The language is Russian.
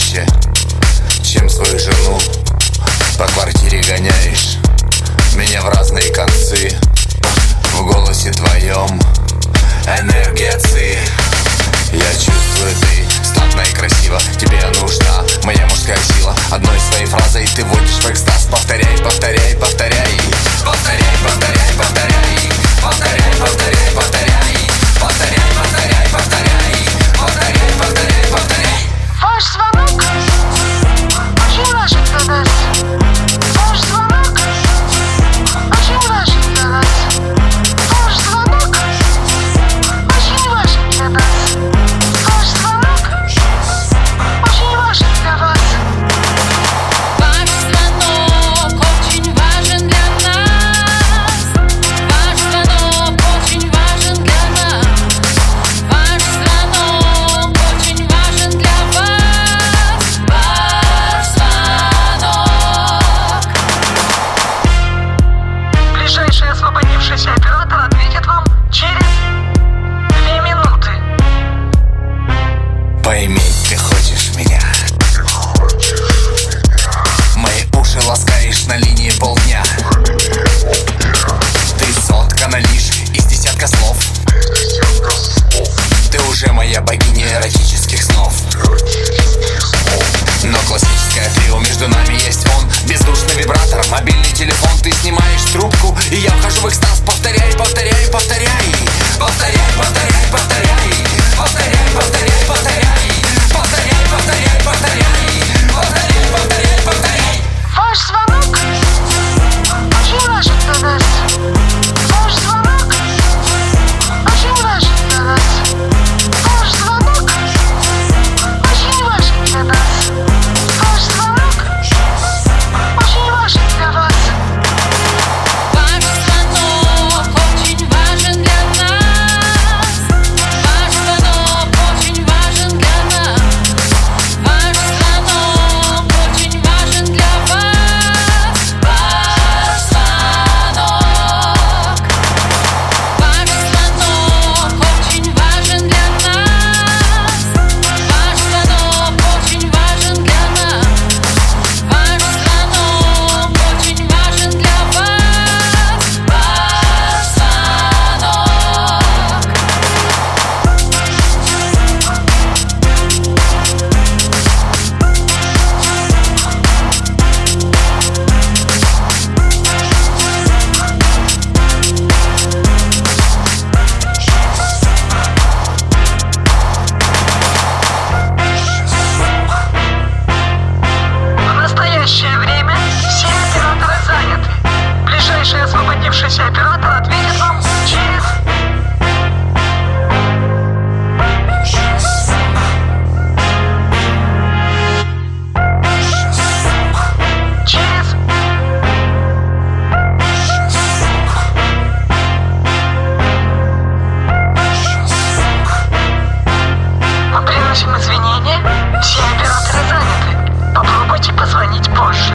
чаще, чем свою жену По квартире гоняешь. Пойми, ты хочешь меня? Мои уши ласкаешь на линии полдня. Ты соткана лишь из десятка слов. Ты уже моя богиня эротических снов. Но классическое трио между нами есть. Он Бездушный вибратор, Shake it up.